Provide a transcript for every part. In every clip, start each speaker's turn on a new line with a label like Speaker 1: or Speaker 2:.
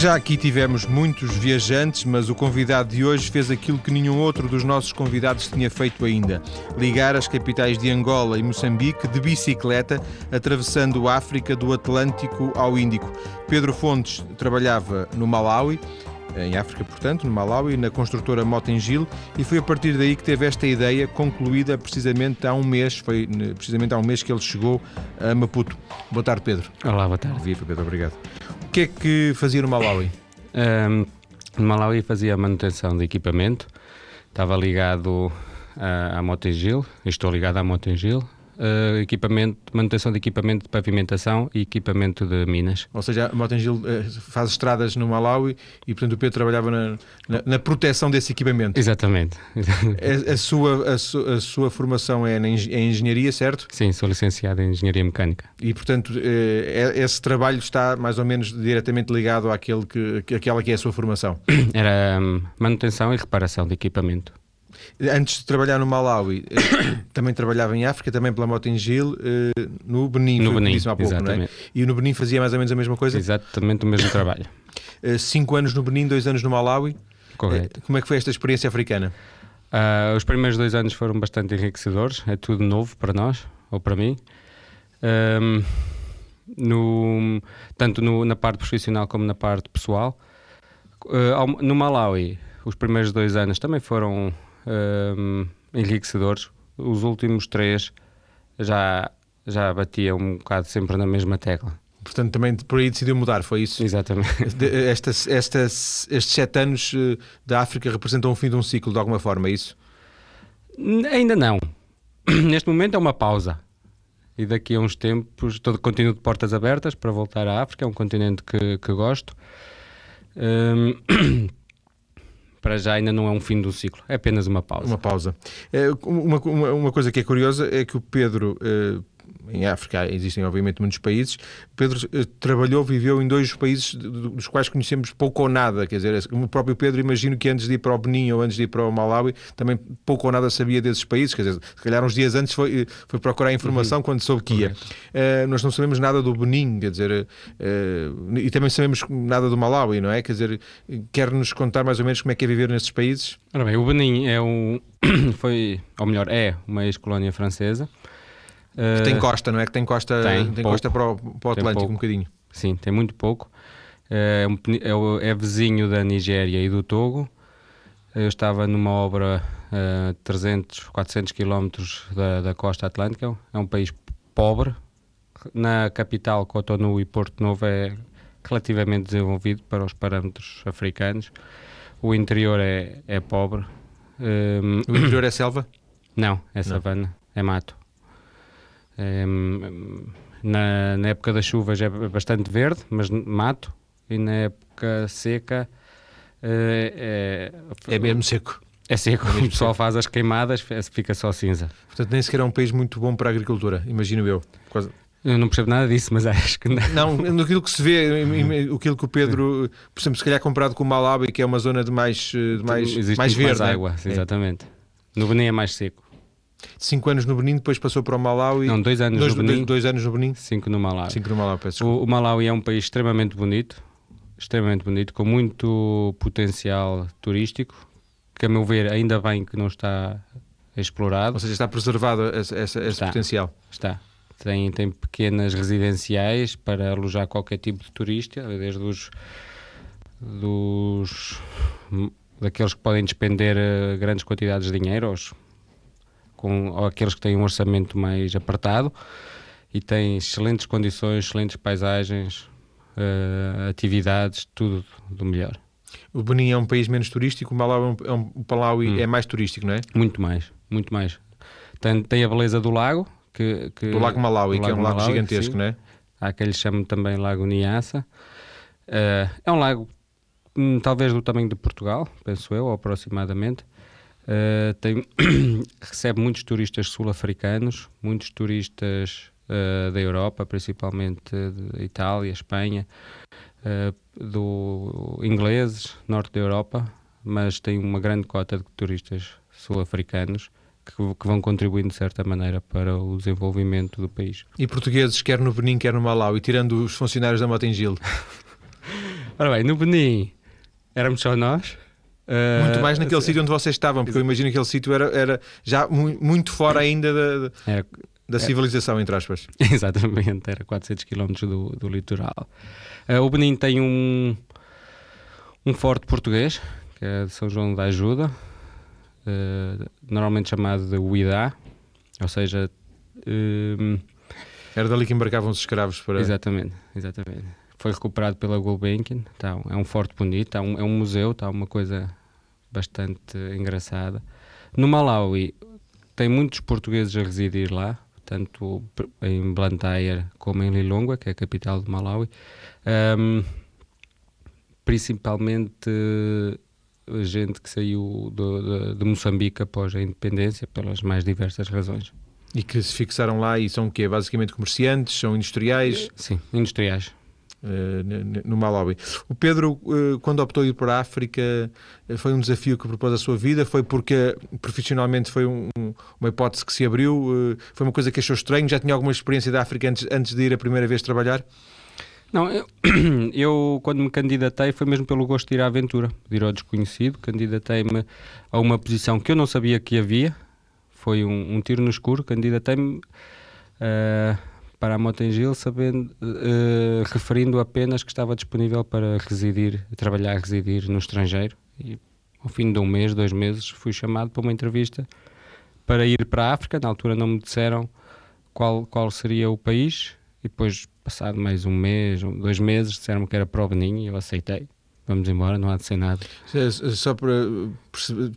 Speaker 1: Já aqui tivemos muitos viajantes, mas o convidado de hoje fez aquilo que nenhum outro dos nossos convidados tinha feito ainda: ligar as capitais de Angola e Moçambique de bicicleta, atravessando a África do Atlântico ao Índico. Pedro Fontes trabalhava no Malawi em África, portanto, no Malawi, na construtora Motengil, e foi a partir daí que teve esta ideia concluída precisamente há um mês, foi precisamente há um mês que ele chegou a Maputo. Boa tarde, Pedro.
Speaker 2: Olá, boa tarde.
Speaker 1: Viva, Pedro, obrigado. Que é que fazia no Malawi?
Speaker 2: Um, no Malawi fazia manutenção de equipamento, estava ligado à, à Motengil, estou ligado à Motengil, uh, equipamento, manutenção de equipamento de pavimentação e equipamento de minas.
Speaker 1: Ou seja, a Motengil uh, faz estradas no Malawi e, portanto, o Pedro trabalhava na, na, na proteção desse equipamento.
Speaker 2: Exatamente.
Speaker 1: a, a, sua, a, su, a, sua formação é em engenharia, certo?
Speaker 2: Sim, sou licenciado em engenharia mecânica.
Speaker 1: E, portanto, uh, esse trabalho está mais ou menos diretamente ligado àquele que, àquela que é a sua formação?
Speaker 2: Era um, manutenção e reparação de equipamento.
Speaker 1: Antes de trabalhar no Malawi, eh, também trabalhava em África, também pela Motengil, eh, no Benin,
Speaker 2: no Benin,
Speaker 1: há pouco, não é? E no Benin fazia mais ou menos a mesma coisa?
Speaker 2: Exatamente o mesmo trabalho.
Speaker 1: Eh, cinco anos no Benin, dois anos no Malawi.
Speaker 2: Correto.
Speaker 1: Como é que foi esta experiência africana?
Speaker 2: Uh, os primeiros dois anos foram bastante enriquecedores, é tudo novo para nós, ou para mim. Um, no, tanto no, na parte profissional como na parte pessoal. Uh, no Malawi, os primeiros dois anos também foram um, enriquecedores. Os últimos três já, já batia um bocado sempre na mesma tecla.
Speaker 1: Portanto, também por aí decidiu mudar, foi isso?
Speaker 2: Exatamente.
Speaker 1: Estas, estas, estes sete anos eh, da África representam o fim de um ciclo, de alguma forma, é isso?
Speaker 2: Ainda não. Neste momento é uma pausa. E daqui a uns tempos, todo continuo de portas abertas para voltar à África, é um continente que, que gosto. Um, para já ainda não é um fim do ciclo, é apenas uma pausa.
Speaker 1: Uma pausa. É, uma, uma, uma coisa que é curiosa é que o Pedro eh, em África existem obviamente muitos países. Pedro eh, trabalhou, viveu em dois países dos quais conhecemos pouco ou nada. Quer dizer, o próprio Pedro, imagino que antes de ir para o Benin ou antes de ir para o Malawi, também pouco ou nada sabia desses países. Quer dizer, se calhar uns dias antes foi, eh, foi procurar informação uhum. quando soube que ia. Uh, nós não sabemos nada do Benin, quer dizer, uh, e também sabemos nada do Malawi, não é? Quer dizer, quer-nos contar mais ou menos como é que é viver nesses países?
Speaker 2: Ora bem, o Benin é um, foi, ou melhor, é uma ex-colónia francesa.
Speaker 1: Que tem costa, não é? Que tem costa, tem, tem costa para o, para o Atlântico um bocadinho.
Speaker 2: Sim, tem muito pouco. É, é, é, vizinho da Nigéria e do Togo. Eu estava numa obra a uh, 300, 400 quilómetros da, da costa atlântica. É um país pobre. Na capital, Cotonou e Porto Novo, é relativamente desenvolvido para os parâmetros africanos. O interior é, é pobre.
Speaker 1: Um, o interior é selva?
Speaker 2: Não, é savana, é mato. Na, na, época das chuvas é bastante verde, mas mato, e na época seca
Speaker 1: é, é, é mesmo seco.
Speaker 2: É seco, é o pessoal seco. faz as queimadas, fica só cinza.
Speaker 1: Portanto, nem sequer é um país muito bom para a agricultura, imagino eu. Quase...
Speaker 2: Eu não percebo nada disso, mas acho que
Speaker 1: não. Não, naquilo que se vê, aquilo que o Pedro, por exemplo, se calhar comparado com o Malawi, que é uma zona de mais, de mais,
Speaker 2: Existe
Speaker 1: mais verde.
Speaker 2: Mais água, é? exatamente. No Benin é mais seco.
Speaker 1: Cinco anos no Benin, depois passou para o Malawi.
Speaker 2: Não, dois anos dois, no Benin.
Speaker 1: Dois, anos no Benin.
Speaker 2: Cinco no Malawi.
Speaker 1: Cinco no Malawi,
Speaker 2: peço o, o Malawi é um país extremamente bonito, extremamente bonito, com muito potencial turístico, que a meu ver ainda bem que não está explorado.
Speaker 1: Ou seja, está preservado esse, esse, esse potencial.
Speaker 2: Está. Tem, tem pequenas residenciais para alojar qualquer tipo de turista, desde os dos daqueles que podem despender eh, grandes quantidades de dinheiro aos com aqueles que têm um orçamento mais apertado e têm excelentes condições, excelentes paisagens, uh, atividades, tudo do melhor.
Speaker 1: O Benin é um país menos turístico, o Malawi, é um, o Palau hum. é mais turístico, não é?
Speaker 2: Muito mais, muito mais. Tem, tem a beleza do lago. Que, que
Speaker 1: do Lago Malawi, do que é um lago gigantesco, sim. não é?
Speaker 2: Há que eles chamam também Lago Niassa. Uh, é um lago hum, talvez do tamanho de Portugal, penso eu, aproximadamente. Uh, tem, recebe muitos turistas sul-africanos, muitos turistas uh, da Europa, principalmente de Itália, Espanha, uh, do ingleses, norte da Europa, mas tem uma grande cota de turistas sul-africanos que, que, vão contribuindo de certa maneira para o desenvolvimento do país.
Speaker 1: E portugueses, quer no Benin, quer no Malau, e tirando os funcionários da Motengil?
Speaker 2: Ora bem, no Benin éramos só nós.
Speaker 1: Uh, muito mais naquele sítio onde vocês estavam, porque eu imagino que aquele sítio era, era já muito fora ainda da, era, da civilização, entre aspas.
Speaker 2: Exatamente, era 400 km do, do litoral. Uh, o Benin tem um, um forte português, que é de São João da Ajuda, uh, normalmente chamado de Uidá, ou seja...
Speaker 1: Uh, era dali que embarcavam os escravos para...
Speaker 2: Exatamente, exatamente. Foi recuperado pela Gulbenkian, tá, é um forte bonito, tá um, é um museu, está uma coisa bastante engraçada. No Malawi tem muitos portugueses a residir lá, tanto em Blantyre como em Lilongwe, que é a capital de Malawi. Um, principalmente gente que saiu de, de, de, Moçambique após a independência, pelas mais diversas razões.
Speaker 1: E que se fixaram lá e são o quê? Basicamente comerciantes? São industriais?
Speaker 2: Sim, industriais.
Speaker 1: Uh, no Malawi. O Pedro, uh, quando optou ir para a África, uh, foi um desafio que propôs a sua vida? Foi porque profissionalmente foi um, uma hipótese que se abriu? foi uma coisa que achou estranho? Já tinha alguma experiência da África antes, antes de ir a primeira vez trabalhar?
Speaker 2: Não, eu, eu, quando me candidatei foi mesmo pelo gosto de ir à aventura, de ir ao desconhecido. Candidatei-me a uma posição que eu não sabia que havia, foi um, um tiro no escuro. Candidatei-me uh, para a Motengil, sabendo, uh, referindo apenas que estava disponível para residir, trabalhar, residir no estrangeiro. E ao fim de um mês, dois meses, fui chamado para uma entrevista para ir para a África. Na altura não me disseram qual, qual seria o país e depois passado mais um mês, dois meses, disseram-me que era para o Benin e eu aceitei. Vamos embora, não há de ser nada.
Speaker 1: Só para,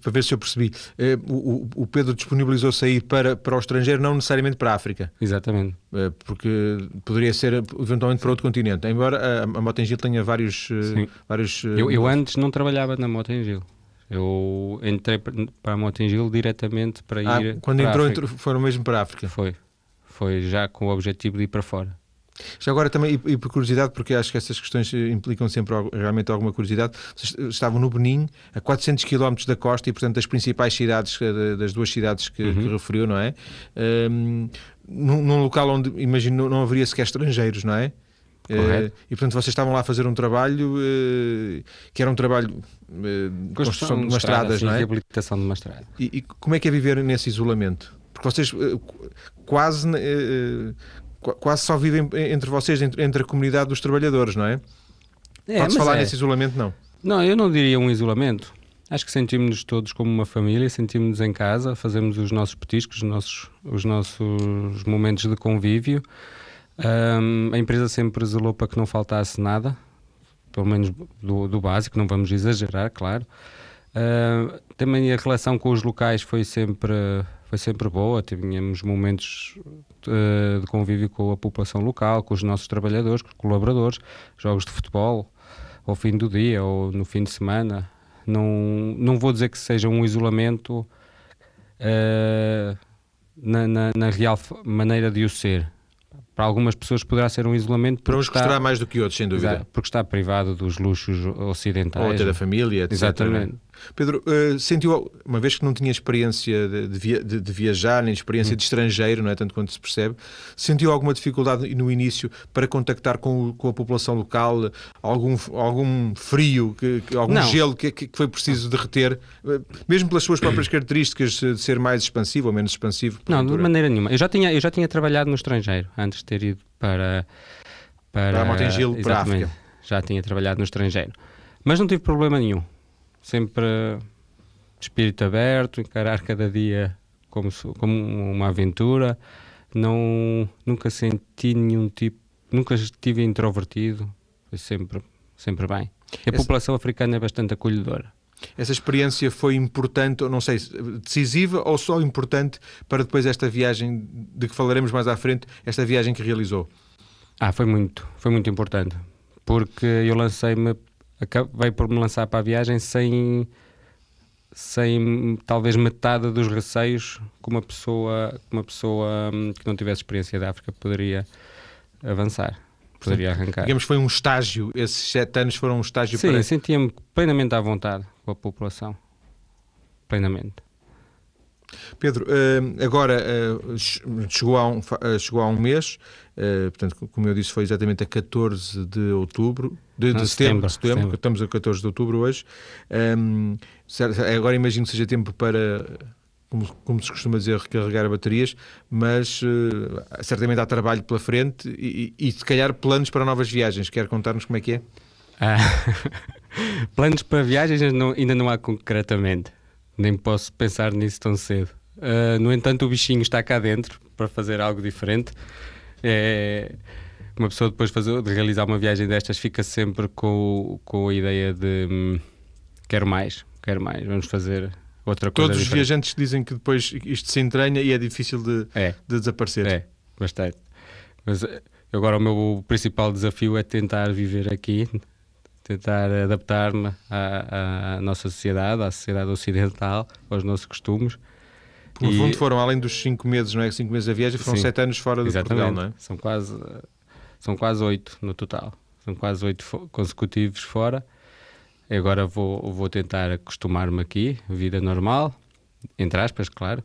Speaker 1: para ver se eu percebi, eh, o, o Pedro disponibilizou-se aí para, para o estrangeiro, não necessariamente para a África.
Speaker 2: Exatamente.
Speaker 1: Eh, porque poderia ser eventualmente para outro continente. Embora a, a Motengil tenha vários. Eh, Sim. vários
Speaker 2: eu, eu antes não trabalhava na Motengil. Eu entrei para a Motengil diretamente para ah, ir.
Speaker 1: Quando entrou, entrou, foram mesmo para a África?
Speaker 2: Foi. Foi já com o objetivo de ir para fora.
Speaker 1: Já agora também, e, e, por curiosidade, porque acho que essas questões implicam sempre realmente alguma curiosidade, estavam no Benin, a 400 km da costa e, portanto, das principais cidades, eh, das duas cidades que, uhum. que referiu, não é? Um, num, num, local onde, imagino, não haveria sequer estrangeiros, não é?
Speaker 2: Uh,
Speaker 1: e portanto vocês estavam lá a fazer um trabalho uh, que era um trabalho uh, de construção de uma estrada, não é?
Speaker 2: reabilitação de uma estrada.
Speaker 1: E, e, como é que é viver nesse isolamento? Porque vocês quase quase só vivem entre vocês, entre, entre a comunidade dos trabalhadores, não é? é Podes falar é. nesse isolamento, não?
Speaker 2: Não, eu não diria um isolamento. Acho que sentimos-nos todos como uma família, sentimos-nos em casa, fazemos os nossos petiscos, os nossos, os nossos momentos de convívio. Um, a empresa sempre zelou para que não faltasse nada, pelo menos do, do básico, não vamos exagerar, claro. Uh, também a relação com os locais foi sempre foi sempre boa, tínhamos momentos de, eh, de convívio com a população local, com os nossos trabalhadores, com os colaboradores, jogos de futebol ao fim do dia ou no fim de semana. Não, não vou dizer que seja um isolamento uh, na, na, na real maneira de o ser, para algumas pessoas poderá ser um isolamento.
Speaker 1: Para uns custará mais do que outros, sem dúvida.
Speaker 2: Porque está privado dos luxos ocidentais.
Speaker 1: Ou até da família, etc.
Speaker 2: Exatamente.
Speaker 1: Pedro, uh, sentiu, uma vez que não tinha experiência de, de, de viajar, nem experiência hum. de estrangeiro, não é tanto quanto se percebe, sentiu alguma dificuldade no início para contactar com, com a população local? Algum, algum frio, que, que algum não. gelo que, que foi preciso derreter, uh, mesmo pelas suas próprias características de ser mais expansivo ou menos expansivo?
Speaker 2: Não, de maneira nenhuma. Eu já, tinha, eu já tinha trabalhado no estrangeiro antes de ter ido para.
Speaker 1: Para, para a Montegil, para a África.
Speaker 2: Já tinha trabalhado no estrangeiro. Mas não tive problema nenhum sempre de espírito aberto, encarar cada dia como, como uma aventura. Não, nunca senti nenhum tipo, nunca estive introvertido, foi sempre, sempre bem. A Essa... população africana é bastante acolhedora.
Speaker 1: Essa experiência foi importante, ou não sei, decisiva ou só importante para depois esta viagem de que falaremos mais à frente, esta viagem que realizou?
Speaker 2: Ah, foi muito, foi muito importante, porque eu lancei-me acabei por me lançar para a viagem sem, sem talvez metade dos receios que uma pessoa, que uma pessoa hum, que não tivesse experiência da África poderia avançar. Poderia arrancar.
Speaker 1: Digamos foi um estágio, esses sete anos foram um estágio
Speaker 2: Sim,
Speaker 1: para...
Speaker 2: sentia-me plenamente à vontade com a população. Plenamente.
Speaker 1: Pedro, eh, agora eh, chegou a um, eh, chegou a um mês, portanto, como eu disse, foi exatamente a 14 de outubro, de, de setembro, setembro, setembro, estamos a 14 de outubro hoje. Agora imagino que seja tempo para como, como, se costuma dizer, recarregar baterias, mas uh, certamente há trabalho pela frente e, e, e, se calhar planos para novas viagens. Quer contar-nos como é que é? Ah,
Speaker 2: planos para viagens não, ainda não há concretamente, nem posso pensar nisso tão cedo. Uh, no entanto, o bichinho está cá dentro para fazer algo diferente. É, uma pessoa depois fazer, de realizar uma viagem destas fica sempre com, com a ideia de hum, quero mais, quero mais, vamos fazer outra coisa.
Speaker 1: Todos
Speaker 2: diferente.
Speaker 1: os viajantes dizem que depois isto se entranha e é difícil de,
Speaker 2: é.
Speaker 1: de desaparecer.
Speaker 2: É, bastante. Mas eh, agora o meu principal desafio é tentar viver aqui, tentar adaptar-me à, à, nossa sociedade, à sociedade ocidental, aos nossos costumes.
Speaker 1: Por e... fundo foram, além dos 5 meses, não é? 5 meses a viagem, foram 7 anos fora de Portugal, não é?
Speaker 2: São quase, são quase 8 no total. São quase 8 consecutivos fora. Agora vou, vou tentar acostumar-me aqui, vida normal, entre aspas, claro,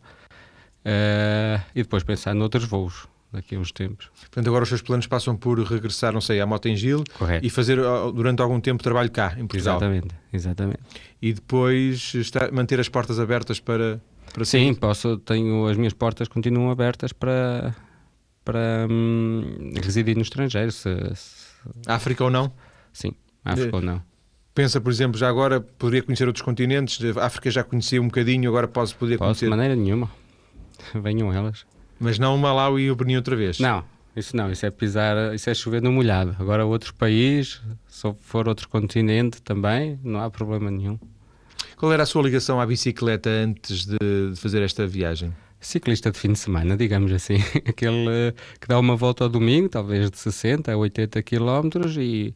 Speaker 2: uh, e depois pensar noutros voos daqui a uns tempos.
Speaker 1: Portanto, agora os seus planos passam por regressar, não sei, à Moto em Gil
Speaker 2: Correto.
Speaker 1: e fazer durante algum tempo trabalho cá, em Portugal.
Speaker 2: Exatamente, exatamente.
Speaker 1: E depois estar, manter as portas abertas para, para
Speaker 2: Sim, posso, tenho, as minhas portas continuam abertas para, para hum, residir no estrangeiro. Se, se...
Speaker 1: África ou não?
Speaker 2: Sim, África de... ou não.
Speaker 1: Pensa, por exemplo, já agora poderia conhecer outros continentes? A África já conhecia um bocadinho, agora posso poder
Speaker 2: Posso,
Speaker 1: conhecer?
Speaker 2: de maneira nenhuma. Venham elas.
Speaker 1: Mas não o Malau e o Benin outra vez?
Speaker 2: Não, isso não. Isso é pisar, isso é chover no molhado. Agora outro país, se for outro continente também, não há problema nenhum.
Speaker 1: Qual era a sua ligação à bicicleta antes de, de fazer esta viagem?
Speaker 2: Ciclista de fim de semana, digamos assim. Aquele que dá uma volta ao domingo, talvez de 60 a 80 quilómetros e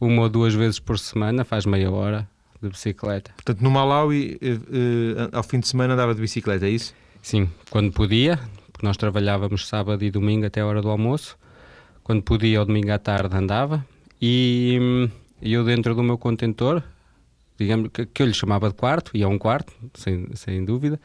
Speaker 2: uma ou duas vezes por semana, faz meia hora de bicicleta.
Speaker 1: Portanto, no Malawi, eh, eh, ao fim de semana andava de bicicleta, é isso?
Speaker 2: Sim, quando podia, porque nós trabalhávamos sábado e domingo até a hora do almoço. Quando podia, ao domingo à tarde andava. E hum, eu, dentro do meu contentor, digamos que, eu lhe chamava de quarto, e é um quarto, sem, sem dúvida,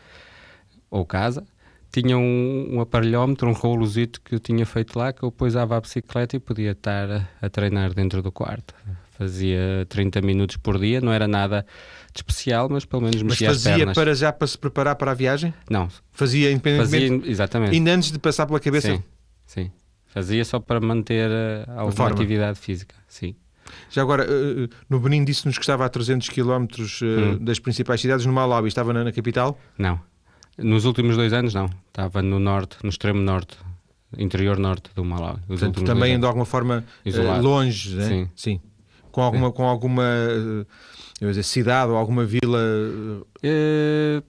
Speaker 2: ou casa, tinha um, um, aparelhómetro, um rolozito que eu tinha feito lá, que eu pousava a bicicleta e podia estar a, a, treinar dentro do quarto. Fazia 30 minutos por dia, não era nada de especial, mas pelo menos mexia
Speaker 1: Mas
Speaker 2: fazia
Speaker 1: para já para se preparar para a viagem?
Speaker 2: Não.
Speaker 1: Fazia independentemente?
Speaker 2: Fazia, exatamente.
Speaker 1: Ainda antes de passar pela cabeça?
Speaker 2: Sim, sim. Fazia só para manter eh, alguma atividade física, sim.
Speaker 1: Já agora, eh, eh, no Benin disse-nos que estava a 300 km hum. das principais cidades, no Malawi estava na, na capital?
Speaker 2: Não. Nos últimos dois anos, não. Estava no norte, no extremo norte, interior norte do Malawi.
Speaker 1: Portanto, também de alguma forma Isolado. longe, né?
Speaker 2: Sim.
Speaker 1: Com alguma, com alguma eh, dizer, cidade ou alguma vila?
Speaker 2: É,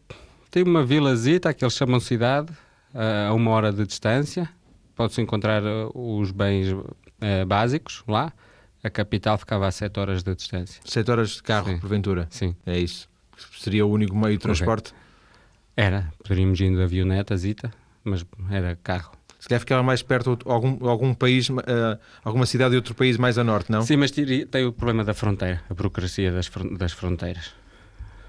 Speaker 2: tem uma vilazita que eles chamam cidade, a uma hora de distância. Pode-se encontrar os bens básicos lá. A capital ficava a 7 horas de distância.
Speaker 1: 7 horas de carro, Sim. porventura?
Speaker 2: Sim.
Speaker 1: É isso. Seria o único meio de transporte?
Speaker 2: Era, poderíamos ir de avioneta, zita, mas era carro.
Speaker 1: Se calhar ficava mais perto de algum, algum país, uh, alguma cidade de outro país mais a norte, não?
Speaker 2: Sim, mas tem o problema da fronteira, a burocracia das, das fronteiras.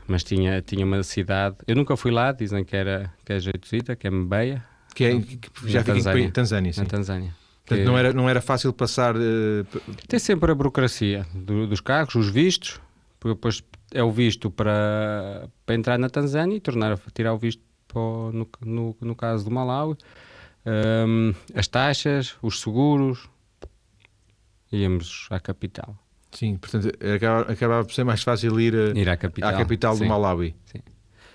Speaker 2: Mas tinha, tinha uma cidade, eu nunca fui lá, dizem que, era, que é Jeituzita, que é Mbeya.
Speaker 1: Que, é, que já fica Tanzânia. em Tanzânia, sim.
Speaker 2: Na Tanzânia.
Speaker 1: Portanto, não, era, não era fácil passar. Uh...
Speaker 2: Tem sempre a burocracia do, dos carros, os vistos, porque depois é o visto para, para entrar na Tanzânia e tornar tirar o visto para, no, no, no caso do Malawi. Um, as taxas, os seguros, íamos à capital.
Speaker 1: Sim, portanto acabava, acabava por ser mais fácil ir, a,
Speaker 2: ir à capital,
Speaker 1: à capital do Malawi.
Speaker 2: Sim.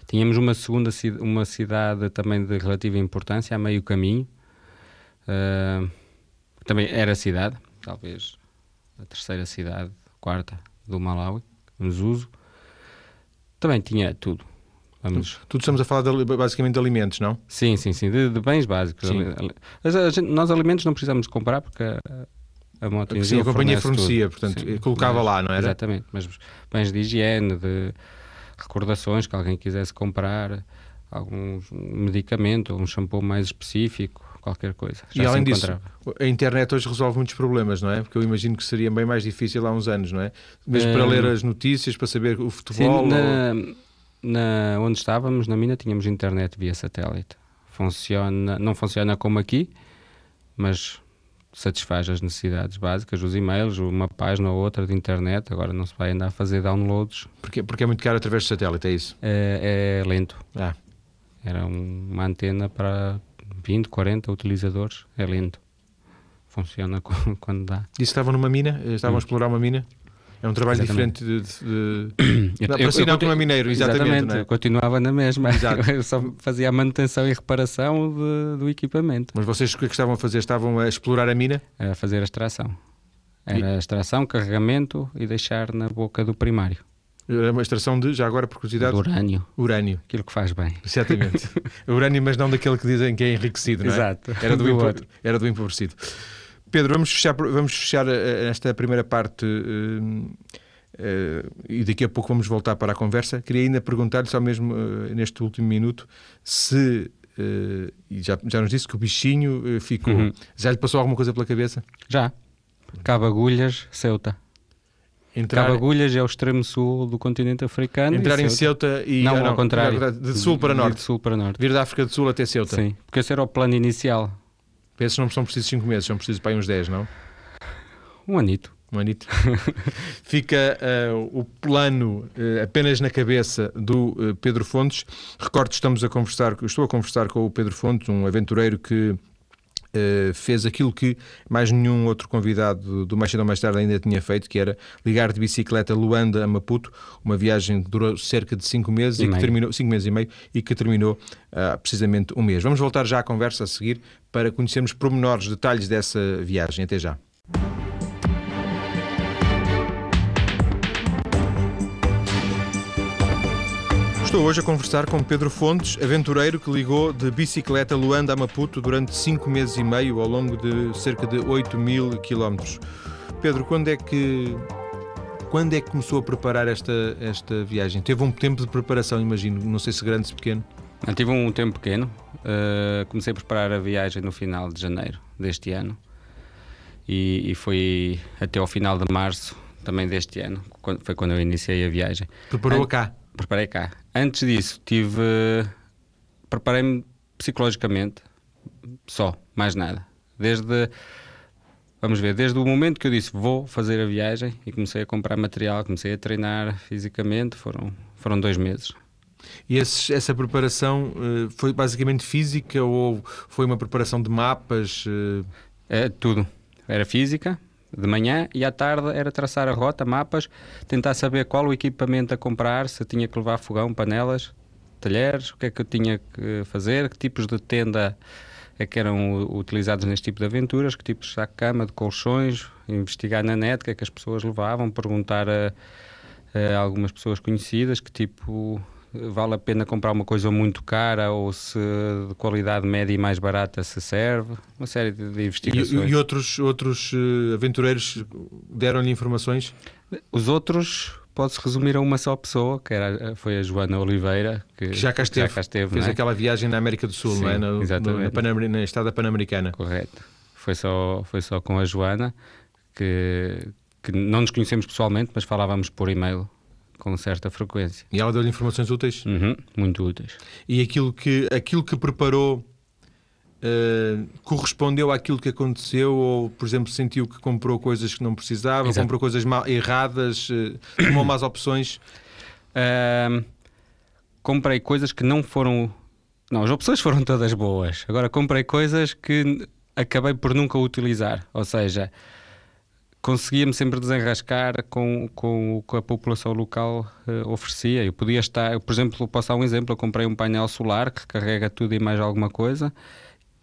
Speaker 2: Tínhamos uma segunda uma cidade também de relativa importância, a meio caminho. Uh, também era cidade, talvez a terceira cidade, quarta do Malawi, Mzuzu. Também tinha tudo.
Speaker 1: Vamos... Tudo estamos a falar de, basicamente de alimentos, não?
Speaker 2: Sim, sim, sim, de, de bens básicos. Sim. Gente, nós alimentos não precisamos comprar porque a, a moto
Speaker 1: Sim, a companhia fornecia, tudo. portanto, sim, colocava
Speaker 2: mas,
Speaker 1: lá, não era?
Speaker 2: Exatamente, mas bens de higiene, de recordações que alguém quisesse comprar, algum medicamento, um shampoo mais específico, qualquer coisa.
Speaker 1: Já e além disso, a internet hoje resolve muitos problemas, não é? Porque eu imagino que seria bem mais difícil há uns anos, não é? Mesmo para ler as notícias, para saber o futebol.
Speaker 2: Sim,
Speaker 1: ou...
Speaker 2: na, onde estávamos, na mina, tínhamos internet via satélite. Funciona, não funciona como aqui, mas satisfaz as necessidades básicas, os e-mails, uma página ou outra de internet. Agora não se vai andar a fazer downloads.
Speaker 1: Porque, porque é muito caro através do satélite, é isso?
Speaker 2: É, é lento.
Speaker 1: Ah.
Speaker 2: Era um, uma antena para 20, 40 utilizadores. É lento. Funciona quando dá.
Speaker 1: Que estavam numa mina? Estavam hum. a explorar uma mina? É um trabalho exatamente. diferente de. de... Eu, eu, eu, como mineiro, exatamente. exatamente
Speaker 2: é? Eu continuava na mesma. Eu só fazia a manutenção e reparação de, do equipamento.
Speaker 1: Mas vocês o que, é que estavam a fazer? Estavam a explorar a mina?
Speaker 2: A fazer a extração. Era e... a extração, carregamento e deixar na boca do primário.
Speaker 1: Era uma extração de, já agora por curiosidade?
Speaker 2: De urânio.
Speaker 1: Urânio.
Speaker 2: Aquilo que faz bem.
Speaker 1: Exatamente. urânio, mas não daquele que dizem que é enriquecido, não é?
Speaker 2: Exato.
Speaker 1: Era do, do era do empobrecido. Pedro, vamos fechar, vamos fechar eh, esta primeira parte uh, uh, e daqui a pouco vamos voltar para a conversa. Queria ainda perguntar-lhe, só mesmo uh, neste último minuto, se, e já, já nos disse que o bichinho ficou, uhum. já lhe passou alguma coisa pela cabeça?
Speaker 2: Já. Cabo Agulhas, Ceuta. Entrar... Cabo Agulhas é o extremo sul do continente africano.
Speaker 1: Entrar em Ceuta e.
Speaker 2: Não, ah, não, ao contrário.
Speaker 1: De sul para norte.
Speaker 2: De sul para norte.
Speaker 1: Vir da África do Sul até Ceuta.
Speaker 2: Sim, porque esse era o plano inicial.
Speaker 1: Esses não são precisos 5 meses, são precisos para aí uns 10, não?
Speaker 2: Um anito.
Speaker 1: Um anito. Fica uh, o plano uh, apenas na cabeça do uh, Pedro Fontes. Recordo que estamos a conversar, estou a conversar com o Pedro Fontes, um aventureiro que fez aquilo que mais nenhum outro convidado do Mais Cedo ou Mais Tarde ainda tinha feito, que era ligar de bicicleta Luanda a Maputo, uma viagem que durou cerca de 5 meses e, e que terminou cinco meses e meio e que terminou precisamente um mês. Vamos voltar já à conversa a seguir para conhecermos pormenores, detalhes dessa viagem. Até já. Estou hoje a conversar com Pedro Fontes, aventureiro que ligou de bicicleta Luanda a Maputo durante cinco meses e meio, ao longo de cerca de 8 mil quilómetros. Pedro, quando é que quando é que começou a preparar esta, esta viagem? Teve um tempo de preparação, imagino, não sei se grande, se pequeno.
Speaker 2: Eu tive um tempo pequeno. Uh, comecei a preparar a viagem no final de janeiro deste ano e, e foi até ao final de março também deste ano. Quando, foi quando eu iniciei a viagem.
Speaker 1: Preparou An cá?
Speaker 2: Preparei cá. Antes disso, tive. Preparei-me psicologicamente, só, mais nada. Desde. Vamos ver, desde o momento que eu disse vou fazer a viagem e comecei a comprar material, comecei a treinar fisicamente, foram, foram dois meses.
Speaker 1: E esses, essa preparação uh, foi basicamente física ou foi uma preparação de mapas? Uh...
Speaker 2: É, tudo. Era física, de manhã, e à tarde era traçar a rota, mapas, tentar saber qual o equipamento a comprar, se tinha que levar fogão, panelas, talheres, o que é que eu tinha que fazer, que tipos de tenda é que eram utilizados neste tipo de aventuras, que tipos de saco-cama, de colchões, investigar na net o que é que as pessoas levavam, perguntar a, a algumas pessoas conhecidas que tipo vale a pena comprar uma coisa muito cara ou se de qualidade média e mais barata se serve, uma série de, de investigações.
Speaker 1: E, e, outros, outros uh, aventureiros deram-lhe informações?
Speaker 2: Os outros pode-se resumir a uma só pessoa, que era, foi a Joana Oliveira, que,
Speaker 1: que já cá esteve, já cá esteve fez é? aquela viagem na América do Sul,
Speaker 2: Sim,
Speaker 1: não é?
Speaker 2: No, exatamente.
Speaker 1: No, na, na estrada pan-americana.
Speaker 2: Correto. Foi só, foi só com a Joana, que, que não nos conhecemos pessoalmente, mas falávamos por e-mail com certa frequência.
Speaker 1: E ela deu-lhe informações úteis?
Speaker 2: Uhum, muito úteis.
Speaker 1: E aquilo que, aquilo que preparou uh, correspondeu àquilo que aconteceu ou, por exemplo, sentiu que comprou coisas que não precisava, Exato. comprou coisas mal, erradas, uh, tomou más opções?
Speaker 2: Uh, comprei coisas que não foram... Não, as opções foram todas boas. Agora, comprei coisas que acabei por nunca utilizar. Ou seja, conseguia-me sempre desenrascar com, com o que a população local uh, oferecia. Eu podia estar, eu, por exemplo, posso dar um exemplo: eu comprei um painel solar que carrega tudo e mais alguma coisa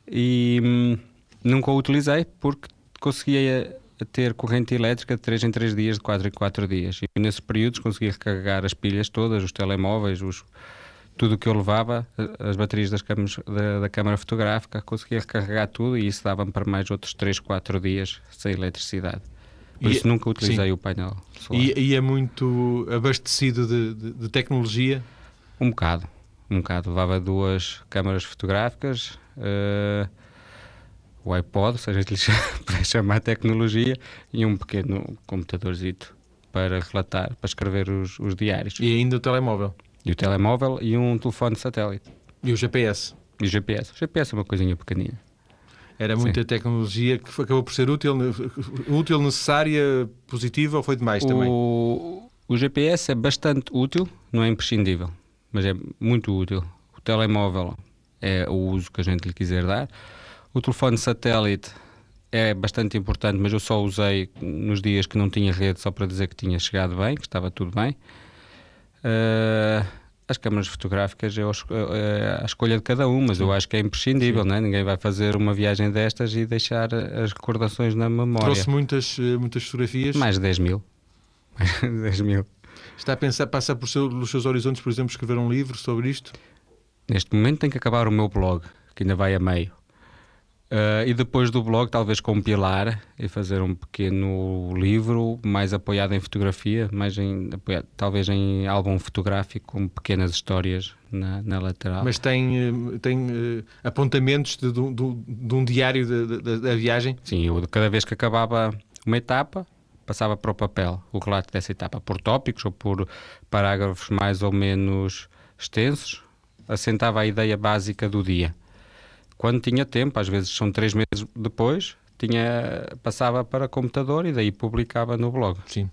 Speaker 2: e hum, nunca o utilizei porque conseguia ter corrente elétrica de 3 em 3 dias, de 4 em 4 dias. E nesses períodos conseguia recarregar as pilhas todas, os telemóveis, os, tudo o que eu levava, as baterias das câmaras, da, da câmara fotográfica, conseguia recarregar tudo e isso dava-me para mais outros 3, 4 dias sem eletricidade. Por e, isso nunca utilizei sim. o painel solar.
Speaker 1: E, e, é muito abastecido de, de, de, tecnologia?
Speaker 2: Um bocado. Um bocado. Levava duas câmaras fotográficas, uh, o iPod, seja lhe para chamar tecnologia, e um pequeno computadorzito para relatar, para escrever os, os diários.
Speaker 1: E ainda o telemóvel?
Speaker 2: E o telemóvel e um telefone satélite.
Speaker 1: E o GPS?
Speaker 2: E o GPS. O GPS é uma coisinha pequenina.
Speaker 1: Era muita Sim. tecnologia que acabou por ser útil, útil, necessária, positiva ou foi demais
Speaker 2: o,
Speaker 1: também?
Speaker 2: O GPS é bastante útil, não é imprescindível, mas é muito útil. O telemóvel é o uso que a gente lhe quiser dar. O telefone satélite é bastante importante, mas eu só usei nos dias que não tinha rede, só para dizer que tinha chegado bem, que estava tudo bem. Uh, as câmaras fotográficas é, a escolha de cada um, mas Sim. eu acho que é imprescindível, não é? ninguém vai fazer uma viagem destas e deixar as recordações na memória.
Speaker 1: Trouxe muitas, eh, muitas fotografias?
Speaker 2: Mais de 10 mil. Mais de 10 mil.
Speaker 1: Está a pensar, passa por seu, pelos seus horizontes, por exemplo, escrever um livro sobre isto?
Speaker 2: Neste momento tem que acabar o meu blog, que ainda vai a meio. Uh, e depois do blog, talvez compilar e fazer um pequeno livro mais apoiado em fotografia, mais em, apoiado, talvez em álbum fotográfico com pequenas histórias na, na lateral.
Speaker 1: Mas tem, eh, tem uh, apontamentos de, de, de, um diário da viagem?
Speaker 2: Sim, eu cada vez que acabava uma etapa, passava para o papel o relato dessa etapa, por tópicos ou por parágrafos mais ou menos extensos, assentava a ideia básica do dia quando tinha tempo, às vezes são três meses depois, tinha, passava para computador e daí publicava no blog.
Speaker 1: Sim.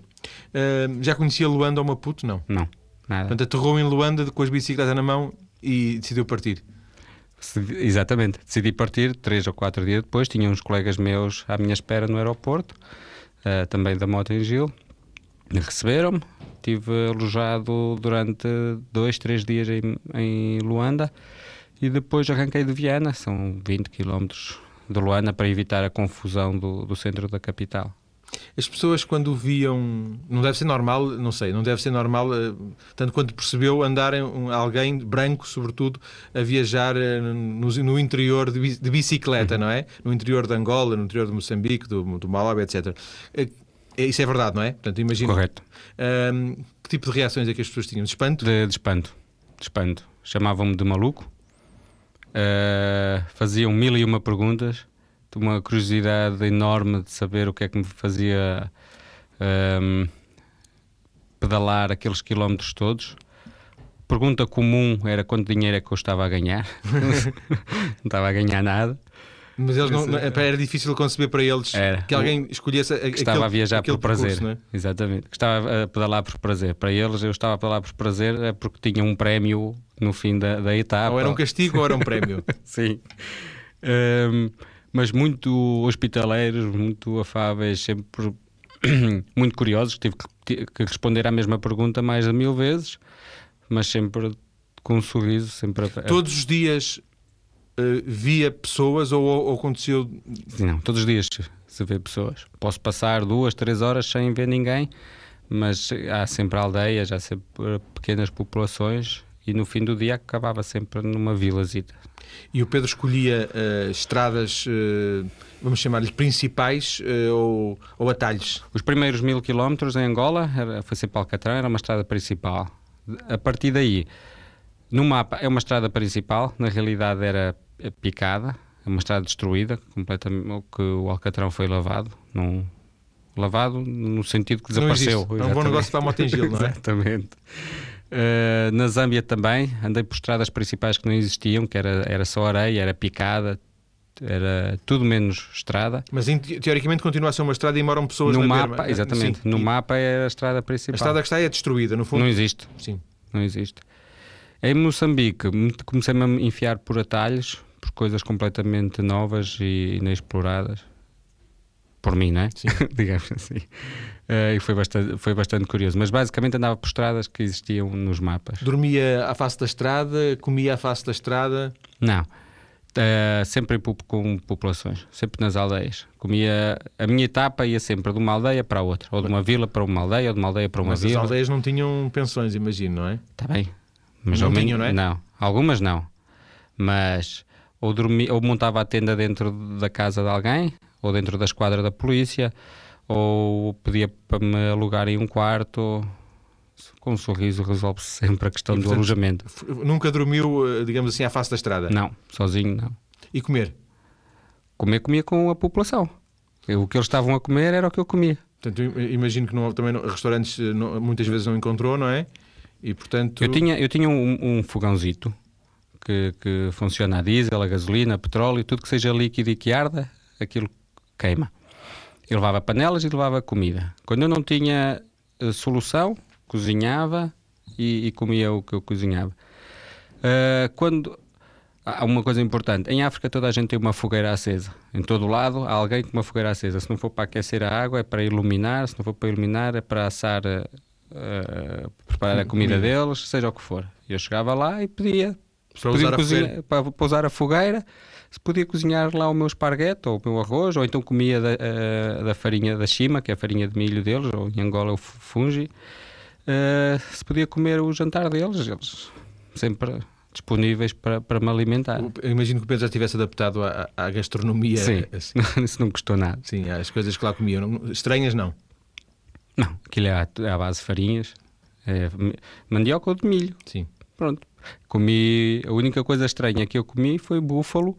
Speaker 1: Uh, já conhecia Luanda ou Maputo? Não.
Speaker 2: Não, nada.
Speaker 1: Portanto, aterrou em Luanda com as bicicletas na mão e decidiu partir.
Speaker 2: Exatamente, decidi partir três ou quatro dias depois. Tinha uns colegas meus à minha espera no aeroporto, uh, também da Moto em Gil. Receberam-me, estive alojado durante dois, três dias em, em Luanda e depois arranquei de Viana, são 20 km de Luana, para evitar a confusão do, do centro da capital.
Speaker 1: As pessoas quando viam, não deve ser normal, não sei, não deve ser normal, eh, tanto quanto percebeu, andarem alguém branco, sobretudo, a viajar eh, no, no interior de, de bicicleta, uhum. não é? No interior de Angola, no interior de Moçambique, do, do Malawi, etc. Eh, isso é verdade, não é? Portanto, imagino.
Speaker 2: Correto.
Speaker 1: Que tipo de reações é que as pessoas tinham? De espanto?
Speaker 2: De, de espanto. De espanto. Chamavam-me de maluco Uh, faziam mil e uma perguntas, de uma curiosidade enorme de saber o que é que me fazia um, ehm, pedalar aqueles quilómetros todos. Pergunta comum era quanto dinheiro é que eu estava a ganhar. não estava a ganhar nada.
Speaker 1: Mas eles não, era difícil conceber para eles era. que alguém escolhesse
Speaker 2: aquele, Estava a viajar por prazer. É? Exatamente. Que estava a pedalar por prazer. Para eles, eu estava a pedalar por prazer é porque tinha um prémio no fim da, da etapa.
Speaker 1: Ou era um castigo ou era um prémio.
Speaker 2: Sim. Um, mas muito hospitaleiros, muito afáveis, sempre muito curiosos. Tive que, que responder à mesma pergunta mais de mil vezes, mas sempre com um sorriso. Sempre a...
Speaker 1: Todos os dias uh, via pessoas ou, ou aconteceu.
Speaker 2: Não, todos os dias se vê pessoas. Posso passar duas, três horas sem ver ninguém, mas há sempre aldeias, há sempre pequenas populações e no fim do dia acabava sempre numa vilazita.
Speaker 1: E o Pedro escolhia uh, estradas, uh, vamos chamar-lhe principais uh, ou, ou, atalhos?
Speaker 2: Os primeiros mil quilómetros em Angola era, foi sempre Alcatrão, era uma estrada principal. A partir daí, no mapa é uma estrada principal, na realidade era picada, é uma estrada destruída, completamente, que o Alcatrão foi lavado, num, lavado no sentido que desapareceu.
Speaker 1: Não é um bom negócio para a Motengil, não é?
Speaker 2: Exatamente. Uh, na Zâmbia também, andei por estradas principais que não existiam, que era, era só areia, era picada, era tudo menos estrada.
Speaker 1: Mas teoricamente continua a ser uma estrada e moram pessoas
Speaker 2: no
Speaker 1: na
Speaker 2: mapa,
Speaker 1: berma.
Speaker 2: Exatamente, Sim. no mapa é a estrada principal. A
Speaker 1: estrada que está é destruída, no fundo.
Speaker 2: Não existe.
Speaker 1: Sim.
Speaker 2: Não existe. Em Moçambique, comecei-me a enfiar por atalhos, por coisas completamente novas e inexploradas. Por mim, não é? Digamos assim. Uh, e foi bastante, foi bastante curioso. Mas basicamente andava por estradas que existiam nos mapas.
Speaker 1: Dormia à face da estrada? Comia à face da estrada?
Speaker 2: Não. Uh, sempre com populações, sempre nas aldeias. Comia a minha etapa ia sempre de uma aldeia para outra, ou de uma vila para uma aldeia, ou de uma aldeia para uma
Speaker 1: Mas
Speaker 2: vila.
Speaker 1: Mas as aldeias não tinham pensões, imagino, não é?
Speaker 2: Está bem. Mas
Speaker 1: não tinham, não é?
Speaker 2: Não, algumas não. Mas ou, dormia, ou montava a tenda dentro da casa de alguém, ou dentro da esquadra da polícia, ou pedia para me alugarem um quarto. Com um sorriso resolve-se sempre a questão e, portanto, do alojamento.
Speaker 1: Nunca dormiu, eh, digamos assim, à face da estrada?
Speaker 2: Não, sozinho não.
Speaker 1: E comer?
Speaker 2: Comer comia com a população. O que eles estavam a comer era o que eu comia.
Speaker 1: Portanto, imagino que não, também restaurantes eh, não, muitas vezes não encontrou, não é? E, portanto...
Speaker 2: Eu tinha, eu tinha um, um fogãozito que, que funciona a diesel, a gasolina, a petróleo, tudo que seja líquido e que arda, aquilo queima. Eu levava panelas e levava comida. Quando eu não tinha uh, solução, cozinhava e, e, comia o que eu cozinhava. Uh, quando há uma coisa importante, em África toda a gente tem uma fogueira acesa. Em todo lado há alguém com uma fogueira acesa. Se não for para aquecer a água, é para iluminar. Se não for para iluminar, é para assar, uh, preparar a comida, comida deles, seja o que for. Eu chegava lá e pedia
Speaker 1: para usar, cozinhar,
Speaker 2: para, para usar a fogueira se podia cozinhar lá o meu esparguete ou o meu arroz, ou então comia da, uh, da farinha da chima, que é a farinha de milho deles, ou em Angola o fungi, uh, se podia comer o jantar deles, eles sempre disponíveis para, para me alimentar.
Speaker 1: Eu imagino que o Pedro já estivesse adaptado à, à gastronomia.
Speaker 2: Sim, assim. isso não custou nada.
Speaker 1: Sim, as coisas que lá comiam. Estranhas, não?
Speaker 2: Não, aquilo é à, à base de farinhas, é mandioca ou de milho.
Speaker 1: Sim.
Speaker 2: Pronto. Comi, a única coisa estranha que eu comi foi búfalo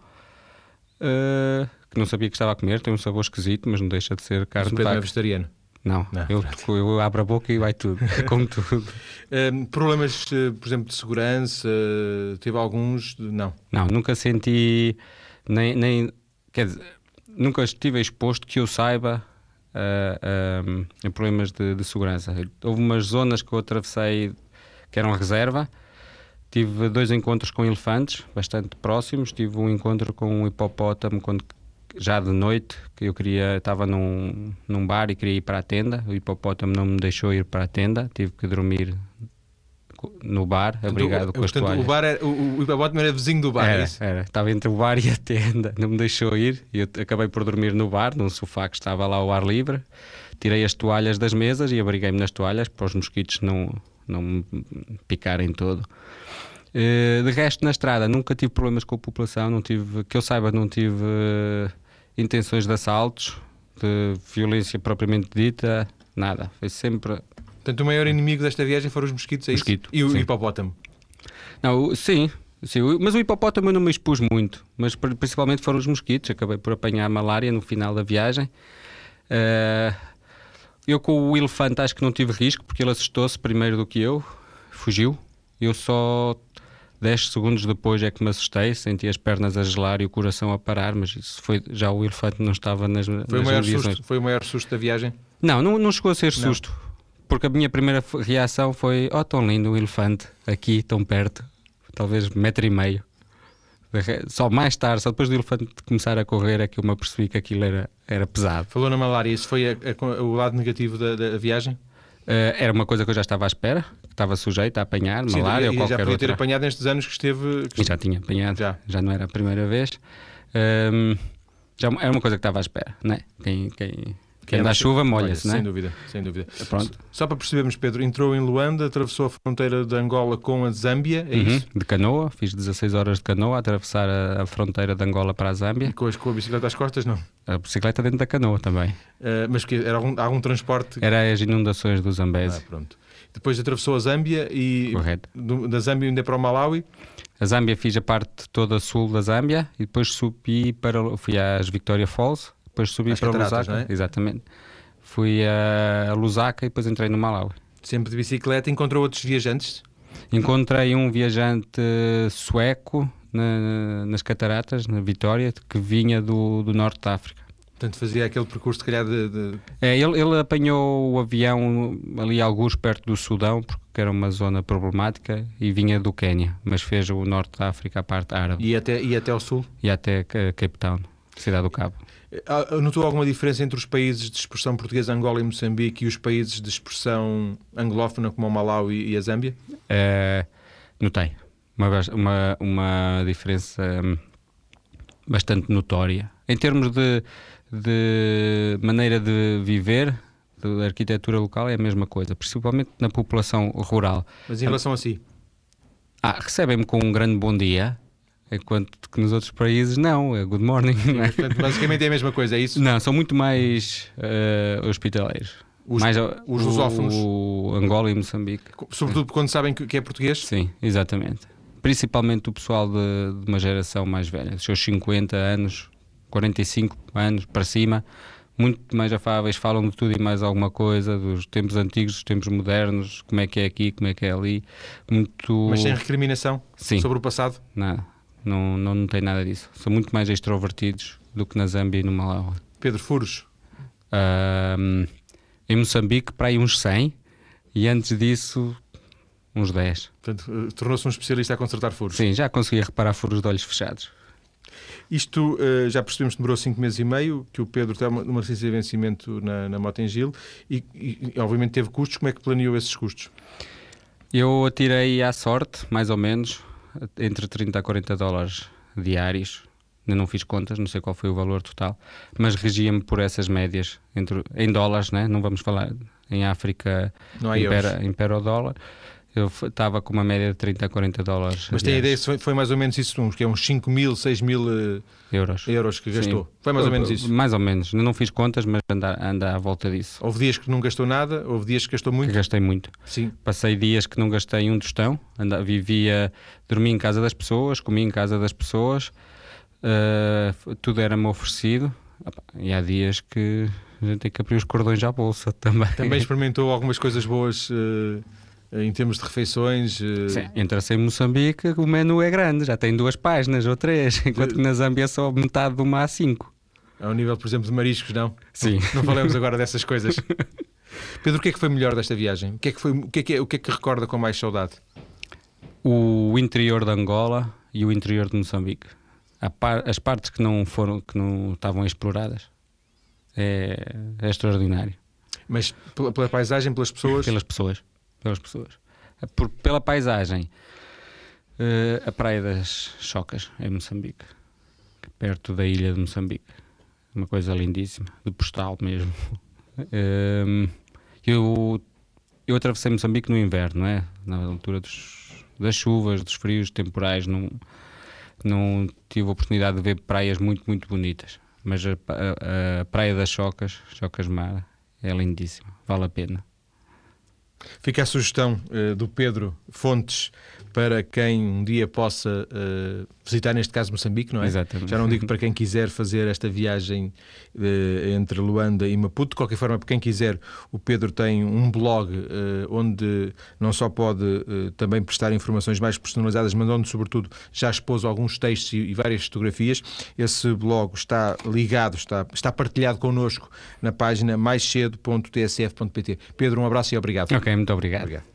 Speaker 2: uh, que não sabia que estava a comer, tem um sabor esquisito, mas não deixa de ser carne
Speaker 1: de vaca. é vegetariano?
Speaker 2: Não, não eu, eu, abro a boca e vai tudo, como tudo.
Speaker 1: Um, problemas, eh, por exemplo, de segurança, teve alguns? Não.
Speaker 2: Não, nunca senti, nem, nem quer dizer, nunca estive exposto que eu saiba a, a, a problemas de, de, segurança. Houve umas zonas que eu atravessei que eram reserva, Tive dois encontros com elefantes, bastante próximos. Tive um encontro com um hipopótamo quando, já de noite, que eu queria, estava num, num bar e queria ir para a tenda. O hipopótamo não me deixou ir para a tenda, tive que dormir no bar, abrigado com as portanto, toalhas.
Speaker 1: O, bar era, o, o hipopótamo era vizinho do bar,
Speaker 2: era,
Speaker 1: é isso?
Speaker 2: Era, estava entre o bar e a tenda, não me deixou ir e eu acabei por dormir no bar, num sofá que estava lá ao ar livre. Tirei as toalhas das mesas e abriguei-me nas toalhas para os mosquitos não, não me picarem todo. Uh, de resto, na estrada, nunca tive problemas com a população, não tive, que eu saiba, não tive uh, intenções de assaltos, de violência propriamente dita, nada. Foi sempre.
Speaker 1: Portanto, o maior inimigo desta viagem foram os mosquitos, é
Speaker 2: Mosquito?
Speaker 1: E o sim. hipopótamo?
Speaker 2: Não, sim, sim, mas o hipopótamo eu não me expus muito, mas principalmente foram os mosquitos. Acabei por apanhar malária no final da viagem. Uh, eu com o elefante acho que não tive risco, porque ele assustou-se primeiro do que eu, fugiu. Eu só 10 segundos depois é que me assustei, senti as pernas a gelar e o coração a parar, mas isso foi já o elefante não estava nas, foi nas
Speaker 1: o maior susto Foi o maior susto da viagem?
Speaker 2: Não, não, não chegou a ser não. susto, porque a minha primeira reação foi: oh, tão lindo o elefante, aqui, tão perto, talvez metro e meio. Só mais tarde, só depois do elefante começar a correr, é que eu me apercebi que aquilo era, era pesado.
Speaker 1: Falou na malária, isso foi a, a, o lado negativo da, da viagem?
Speaker 2: Uh, era uma coisa que eu já estava à espera, estava sujeito a apanhar, Sim, malária ou qualquer outra. já podia
Speaker 1: ter apanhado nestes anos que esteve...
Speaker 2: Que... Já tinha apanhado, já, já não era a primeira vez. Um, já era uma coisa que estava à espera, não é? Quem, quem, quem anda à chuva molha-se, não é?
Speaker 1: Sem dúvida, sem dúvida. Pronto. Só para percebermos, Pedro, entrou em Luanda, atravessou a fronteira de Angola com a Zâmbia, é uhum, isso?
Speaker 2: De canoa, fiz 16 horas de canoa a atravessar a, a fronteira de Angola para a Zâmbia.
Speaker 1: E com, as, com a bicicleta às costas, não?
Speaker 2: A bicicleta dentro da canoa também.
Speaker 1: Uh, mas que era algum, algum transporte?
Speaker 2: Era as inundações do Zambeze.
Speaker 1: Ah, pronto. Depois atravessou a Zâmbia e
Speaker 2: Correto.
Speaker 1: Do, da Zâmbia ainda para o Malawi?
Speaker 2: A Zâmbia fiz a parte toda sul da Zâmbia e depois subi para fui às Victoria Falls, depois subi As para Lusaka, é? exatamente. Fui a Lusaka e depois entrei no Malawi.
Speaker 1: Sempre de bicicleta, encontrou outros viajantes?
Speaker 2: Encontrei um viajante sueco na, nas cataratas, na Vitória, que vinha do, do norte da África.
Speaker 1: Portanto, fazia aquele percurso, se calhar, de. de...
Speaker 2: É, ele, ele apanhou o avião ali, alguns perto do Sudão, porque era uma zona problemática, e vinha do Quênia, mas fez o norte da África, a parte árabe.
Speaker 1: E até, e até ao sul?
Speaker 2: E até Cape Town, cidade do Cabo.
Speaker 1: Ah, notou alguma diferença entre os países de expressão portuguesa, Angola e Moçambique, e os países de expressão anglófona, como o Malawi e a Zâmbia?
Speaker 2: É, notei. Uma, uma, uma diferença hum, bastante notória. Em termos de de maneira de viver, da arquitetura local, é a mesma coisa, principalmente na população rural.
Speaker 1: Mas em relação a si?
Speaker 2: Ah, recebem-me com um grande bom dia, enquanto que nos outros países não, é good morning. Sim,
Speaker 1: é? Portanto, basicamente é a mesma coisa, é isso?
Speaker 2: Não, são muito mais uh, hospitaleiros.
Speaker 1: Os,
Speaker 2: mais,
Speaker 1: os lusófonos?
Speaker 2: O Angola e Moçambique.
Speaker 1: Sobretudo quando sabem que é português?
Speaker 2: Sim, exatamente. Principalmente o pessoal de, de uma geração mais velha, dos seus 50 anos, 45 anos para cima, muito mais afáveis, falam de tudo e mais alguma coisa, dos tempos antigos, dos tempos modernos, como é que é aqui, como é que é ali. Muito...
Speaker 1: Mas sem recriminação
Speaker 2: Sim.
Speaker 1: sobre o passado?
Speaker 2: Nada, não, não, não tem nada disso. São muito mais extrovertidos do que na Zâmbia e no Malawi.
Speaker 1: Pedro Furos?
Speaker 2: Um, em Moçambique, para aí uns 100, e antes disso, uns 10.
Speaker 1: Portanto, uh, tornou-se um especialista a consertar furos.
Speaker 2: Sim, já conseguia reparar furos de olhos fechados.
Speaker 1: Isto uh, já percebemos que demorou 5 meses e meio, que o Pedro tem uma, uma licença de vencimento na, na moto em Gil e, e, obviamente teve custos. Como é que planeou esses custos?
Speaker 2: Eu atirei à sorte, mais ou menos, entre 30 a 40 dólares diários. Ainda não fiz contas, não sei qual foi o valor total, mas regia-me por essas médias, entre, em dólares, né? não vamos falar em África,
Speaker 1: não
Speaker 2: impera, impera o dólar eu estava com uma média de 30 a 40 dólares.
Speaker 1: Mas tem ideia, foi, foi mais ou menos isso, que é uns 5 mil, 6 mil uh,
Speaker 2: euros.
Speaker 1: euros que gastou.
Speaker 2: Sim.
Speaker 1: Foi mais ou menos isso?
Speaker 2: Mais ou menos. Não fiz contas, mas anda, anda à volta disso.
Speaker 1: Houve dias que não gastou nada, houve dias que gastou muito?
Speaker 2: Que gastei muito.
Speaker 1: Sim.
Speaker 2: Passei dias que não gastei um tostão, anda, vivia, dormia em casa das pessoas, comia em casa das pessoas, uh, tudo era-me oferecido. E há dias que a gente tem que abrir os cordões à bolsa também.
Speaker 1: Também experimentou algumas coisas boas... Uh em termos de refeições.
Speaker 2: Eh, Sim, entra-se em Moçambique, o menu é grande, já tem duas páginas ou três, enquanto que na Zâmbia é só metade de uma a cinco.
Speaker 1: Ao nível, por exemplo, de mariscos, não?
Speaker 2: Sim.
Speaker 1: Não, não falamos agora dessas coisas. Pedro, o que é que foi melhor desta viagem? O que é que, foi, o que, é que, é, o que, é que recorda com mais saudade?
Speaker 2: O interior de Angola e o interior de Moçambique. Par, as partes que não foram, que não estavam exploradas. É, é extraordinário.
Speaker 1: Mas pela, pela paisagem, pelas pessoas?
Speaker 2: Pelas pessoas pelas pessoas. Por, pela paisagem, uh, a Praia das Chocas, em Moçambique, perto da ilha de Moçambique. Uma coisa lindíssima, de postal mesmo. Uh, eu, eu atravessei Moçambique no inverno, não é? Na altura dos, das chuvas, dos frios temporais, não, não tive a oportunidade de ver praias muito, muito bonitas. Mas a, a, a Praia das Chocas, Chocas Mar, é lindíssima, vale a pena.
Speaker 1: Fica a sugestão uh, do Pedro Fontes para quem um dia possa uh, visitar, neste caso, Moçambique, não é?
Speaker 2: Exatamente.
Speaker 1: Já não digo para quem quiser fazer esta viagem uh, entre Luanda e Maputo. De qualquer forma, para quem quiser, o Pedro tem um blog onde não só pode também prestar informações mais personalizadas, mas onde, sobretudo, já expôs alguns textos e, e várias fotografias. Esse blog está ligado, está, está partilhado connosco na página maiscedo.tsf.pt. Pedro, um abraço e obrigado.
Speaker 2: Muito obrigado. obrigado.